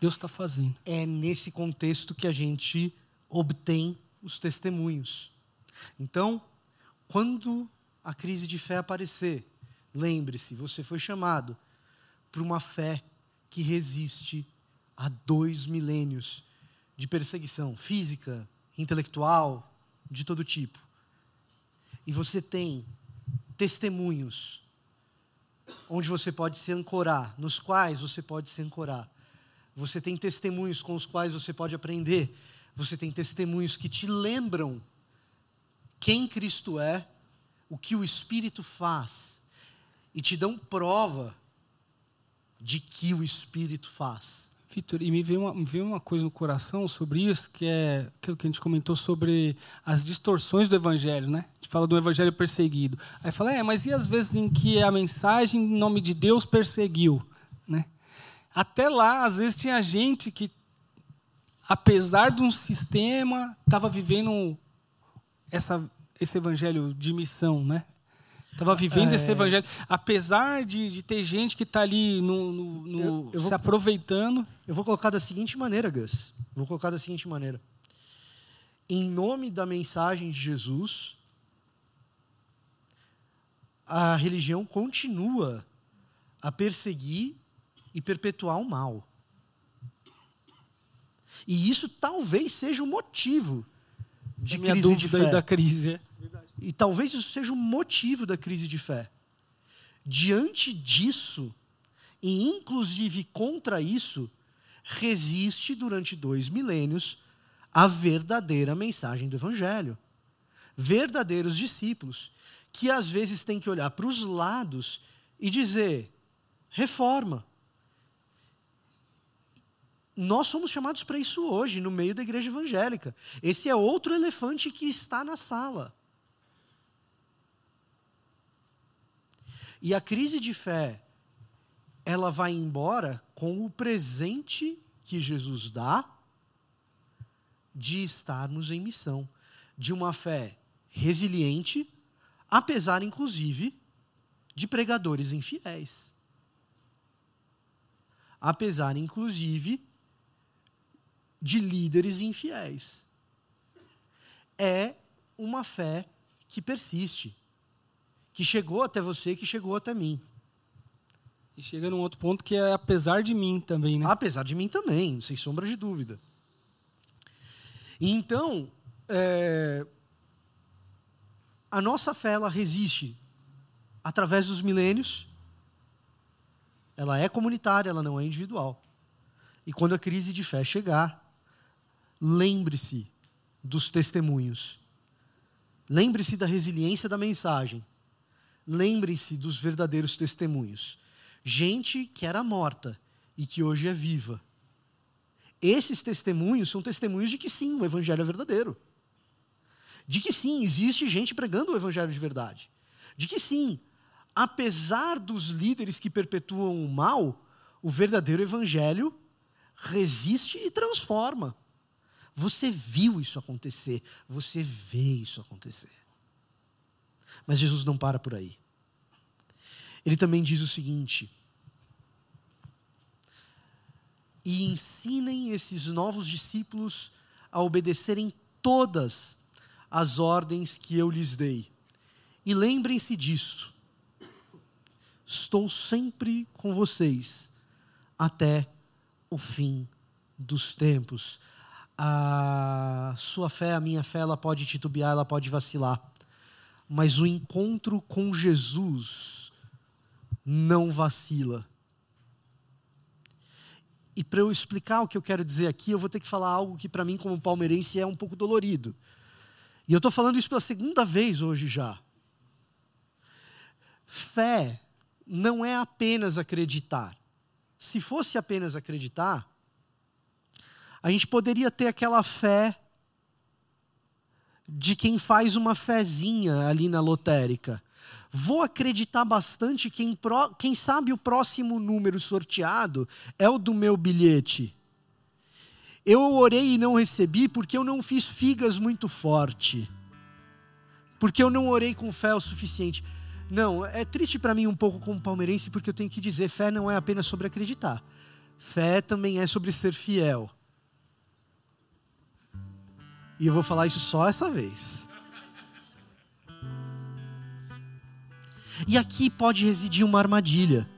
Deus está fazendo. É nesse contexto que a gente obtém os testemunhos. Então, quando a crise de fé aparecer, lembre-se, você foi chamado para uma fé que resiste a dois milênios de perseguição física, intelectual, de todo tipo. E você tem testemunhos onde você pode se ancorar, nos quais você pode se ancorar. Você tem testemunhos com os quais você pode aprender você tem testemunhos que te lembram quem Cristo é, o que o Espírito faz, e te dão prova de que o Espírito faz. Vitor, e me veio, uma, me veio uma coisa no coração sobre isso, que é aquilo que a gente comentou sobre as distorções do Evangelho, né? A gente fala do Evangelho perseguido. Aí fala, é, mas e as vezes em que a mensagem em nome de Deus perseguiu, né? Até lá, às vezes tinha gente que apesar de um sistema, estava vivendo essa, esse evangelho de missão, né? Estava vivendo é... esse evangelho. Apesar de, de ter gente que está ali no, no, no eu, eu vou, se aproveitando. Eu vou colocar da seguinte maneira, Gus. Vou colocar da seguinte maneira. Em nome da mensagem de Jesus, a religião continua a perseguir e perpetuar o mal. E isso talvez seja o motivo de a crise de fé. da crise. É. E talvez isso seja o motivo da crise de fé. Diante disso, e inclusive contra isso, resiste durante dois milênios a verdadeira mensagem do Evangelho. Verdadeiros discípulos, que às vezes têm que olhar para os lados e dizer: reforma, nós somos chamados para isso hoje, no meio da igreja evangélica. Esse é outro elefante que está na sala. E a crise de fé, ela vai embora com o presente que Jesus dá de estarmos em missão, de uma fé resiliente, apesar inclusive de pregadores infiéis. Apesar inclusive de líderes infiéis. É uma fé que persiste, que chegou até você, que chegou até mim. E chega num outro ponto que é apesar de mim também, né? Apesar de mim também, sem sombra de dúvida. Então, é, a nossa fé ela resiste através dos milênios. Ela é comunitária, ela não é individual. E quando a crise de fé chegar, lembre-se dos testemunhos. Lembre-se da resiliência da mensagem. Lembre-se dos verdadeiros testemunhos. Gente que era morta e que hoje é viva. Esses testemunhos são testemunhos de que sim, o evangelho é verdadeiro. De que sim, existe gente pregando o evangelho de verdade. De que sim, apesar dos líderes que perpetuam o mal, o verdadeiro evangelho resiste e transforma. Você viu isso acontecer, você vê isso acontecer. Mas Jesus não para por aí. Ele também diz o seguinte: e ensinem esses novos discípulos a obedecerem todas as ordens que eu lhes dei. E lembrem-se disso. Estou sempre com vocês até o fim dos tempos a sua fé, a minha fé, ela pode titubear, ela pode vacilar. Mas o encontro com Jesus não vacila. E para eu explicar o que eu quero dizer aqui, eu vou ter que falar algo que para mim, como palmeirense, é um pouco dolorido. E eu estou falando isso pela segunda vez hoje já. Fé não é apenas acreditar. Se fosse apenas acreditar, a gente poderia ter aquela fé de quem faz uma fezinha ali na lotérica. Vou acreditar bastante quem, pro, quem sabe o próximo número sorteado é o do meu bilhete. Eu orei e não recebi porque eu não fiz figas muito forte. Porque eu não orei com fé o suficiente. Não, é triste para mim um pouco como palmeirense porque eu tenho que dizer, fé não é apenas sobre acreditar. Fé também é sobre ser fiel. E eu vou falar isso só essa vez. E aqui pode residir uma armadilha.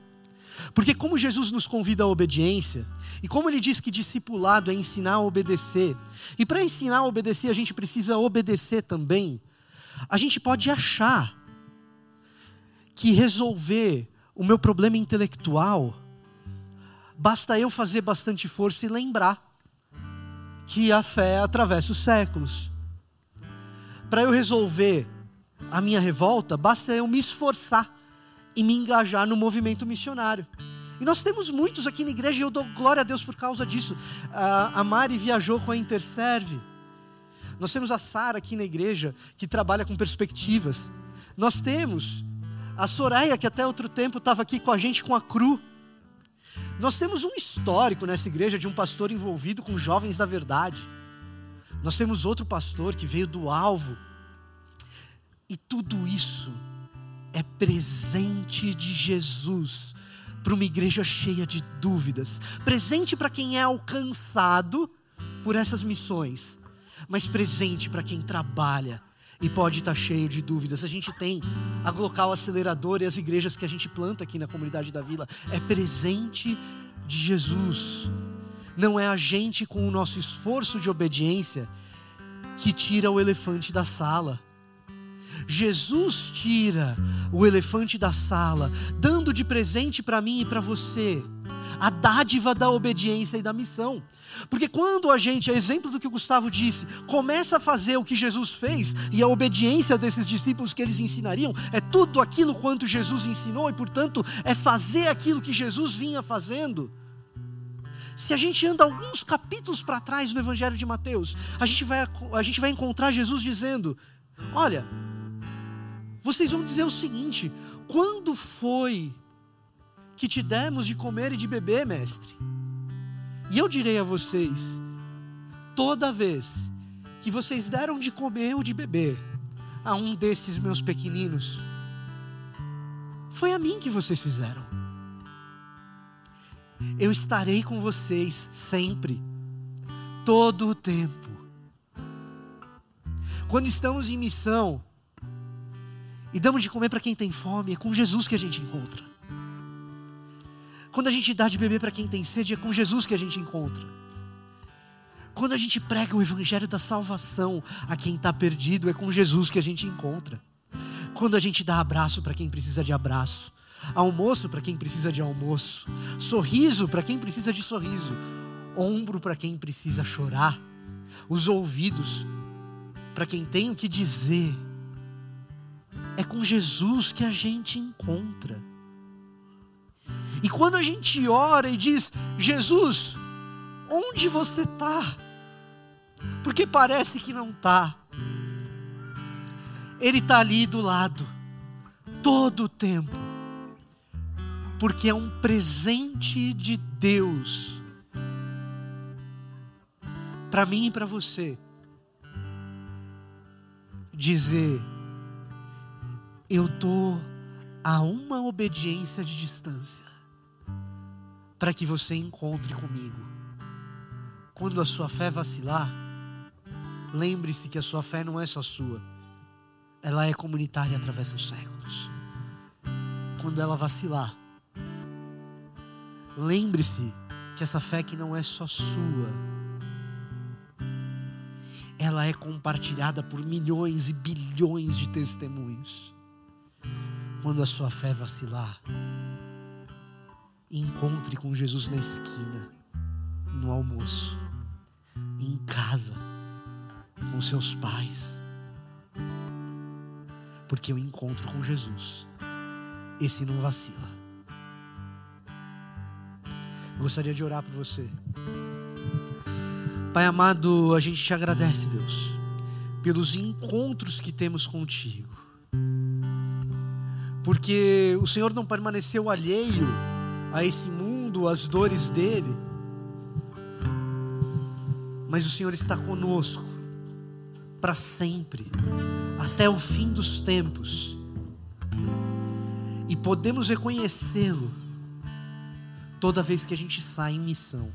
Porque, como Jesus nos convida à obediência, e como ele diz que discipulado é ensinar a obedecer, e para ensinar a obedecer a gente precisa obedecer também, a gente pode achar que resolver o meu problema intelectual basta eu fazer bastante força e lembrar que a fé atravessa os séculos. Para eu resolver a minha revolta, basta eu me esforçar e me engajar no movimento missionário. E nós temos muitos aqui na igreja e eu dou glória a Deus por causa disso. A Mari viajou com a Interserve. Nós temos a Sara aqui na igreja que trabalha com perspectivas. Nós temos a Soraya que até outro tempo estava aqui com a gente com a Cru. Nós temos um histórico nessa igreja de um pastor envolvido com jovens da verdade. Nós temos outro pastor que veio do alvo e tudo isso é presente de Jesus para uma igreja cheia de dúvidas, presente para quem é alcançado por essas missões, mas presente para quem trabalha e pode estar cheio de dúvidas. A gente tem a Glocal Acelerador e as igrejas que a gente planta aqui na comunidade da vila, é presente de Jesus. Não é a gente com o nosso esforço de obediência que tira o elefante da sala Jesus tira o elefante da sala, dando de presente para mim e para você a dádiva da obediência e da missão. Porque quando a gente, a exemplo do que o Gustavo disse, começa a fazer o que Jesus fez e a obediência desses discípulos que eles ensinariam, é tudo aquilo quanto Jesus ensinou e, portanto, é fazer aquilo que Jesus vinha fazendo. Se a gente anda alguns capítulos para trás no Evangelho de Mateus, a gente, vai, a gente vai encontrar Jesus dizendo: Olha, vocês vão dizer o seguinte: quando foi que te demos de comer e de beber, mestre? E eu direi a vocês: toda vez que vocês deram de comer ou de beber a um desses meus pequeninos, foi a mim que vocês fizeram. Eu estarei com vocês sempre, todo o tempo. Quando estamos em missão, e damos de comer para quem tem fome, é com Jesus que a gente encontra. Quando a gente dá de beber para quem tem sede, é com Jesus que a gente encontra. Quando a gente prega o evangelho da salvação a quem está perdido, é com Jesus que a gente encontra. Quando a gente dá abraço para quem precisa de abraço, almoço para quem precisa de almoço, sorriso para quem precisa de sorriso, ombro para quem precisa chorar, os ouvidos para quem tem o que dizer é com Jesus que a gente encontra. E quando a gente ora e diz: Jesus, onde você está? Porque parece que não está. Ele está ali do lado, todo o tempo, porque é um presente de Deus para mim e para você dizer eu estou a uma obediência de distância para que você encontre comigo. Quando a sua fé vacilar, lembre-se que a sua fé não é só sua, ela é comunitária e atravessa os séculos. Quando ela vacilar, lembre-se que essa fé que não é só sua, ela é compartilhada por milhões e bilhões de testemunhos quando a sua fé vacilar, encontre com Jesus na esquina, no almoço, em casa, com seus pais. Porque o encontro com Jesus, esse não vacila. Gostaria de orar por você. Pai amado, a gente te agradece, Deus, pelos encontros que temos contigo. Porque o Senhor não permaneceu alheio a esse mundo, às dores dele, mas o Senhor está conosco para sempre, até o fim dos tempos, e podemos reconhecê-lo toda vez que a gente sai em missão.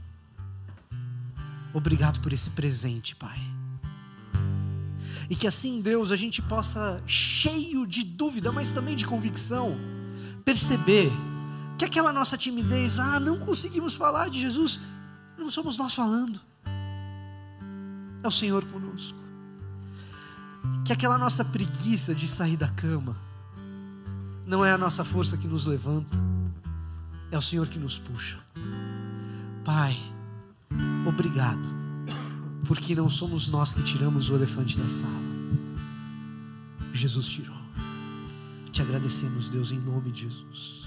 Obrigado por esse presente, Pai. E que assim, Deus, a gente possa, cheio de dúvida, mas também de convicção, perceber que aquela nossa timidez, ah, não conseguimos falar de Jesus, não somos nós falando, é o Senhor conosco. Que aquela nossa preguiça de sair da cama, não é a nossa força que nos levanta, é o Senhor que nos puxa. Pai, obrigado, porque não somos nós que tiramos o elefante da sala, Jesus tirou. Te agradecemos, Deus, em nome de Jesus.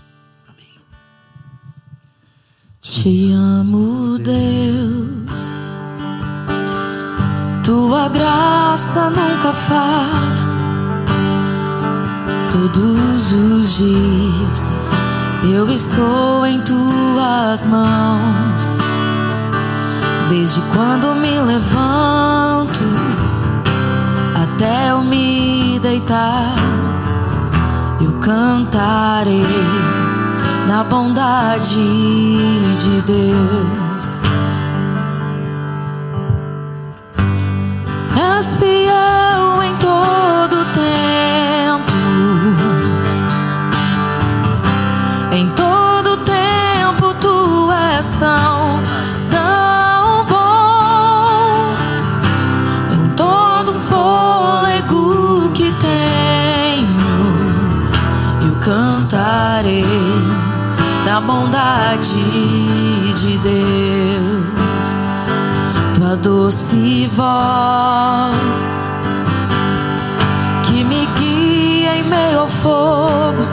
Te amo, Deus. Tua graça nunca falha. Todos os dias eu estou em tuas mãos. Desde quando me levanto até eu me deitar, eu cantarei na bondade de Deus. És fiel em todo tempo. Em todo tempo tu és tão, tão bom. Em todo fôlego que tenho, eu cantarei da bondade de Deus. Tua doce voz que me guia em meio ao fogo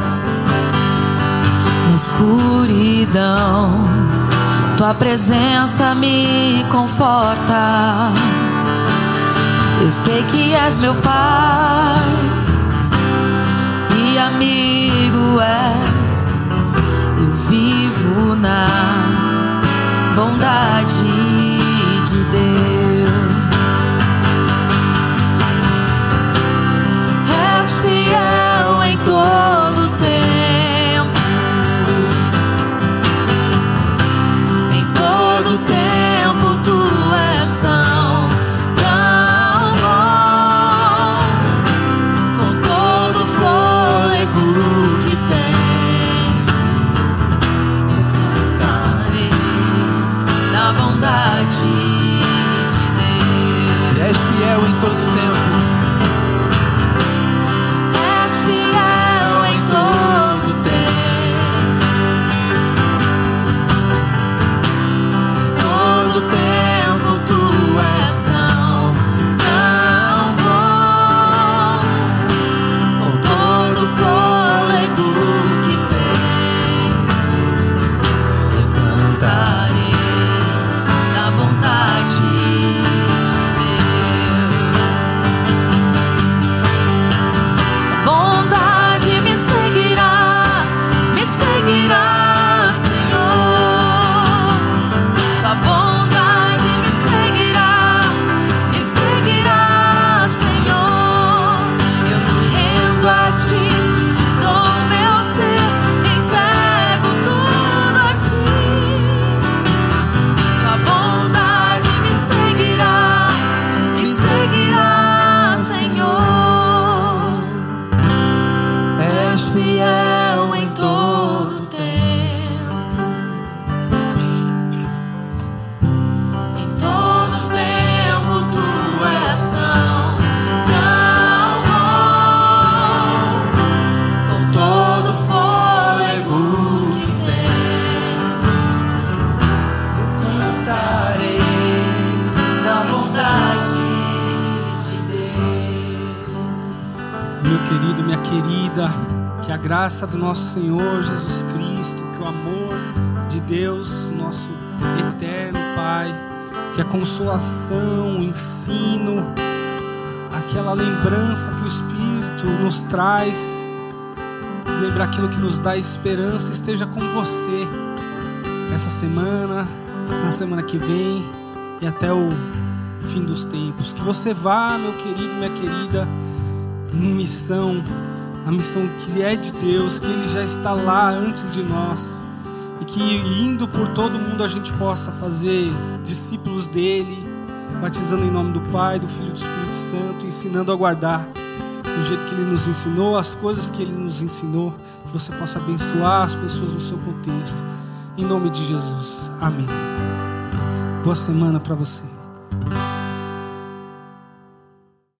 na escuridão. Tua presença me conforta. Eu sei que és meu Pai e amigo és. Vivo na bondade de Deus. És fiel em todo Deus. És fiel graça do nosso Senhor Jesus Cristo, que o amor de Deus, nosso eterno Pai, que a consolação, o ensino, aquela lembrança que o Espírito nos traz, lembra aquilo que nos dá esperança, esteja com você essa semana, na semana que vem e até o fim dos tempos. Que você vá, meu querido, minha querida, em missão, a missão que é de Deus, que Ele já está lá antes de nós. E que indo por todo mundo a gente possa fazer discípulos dele, batizando em nome do Pai, do Filho e do Espírito Santo, ensinando a guardar do jeito que Ele nos ensinou, as coisas que Ele nos ensinou, que você possa abençoar as pessoas no seu contexto. Em nome de Jesus. Amém. Boa semana para você.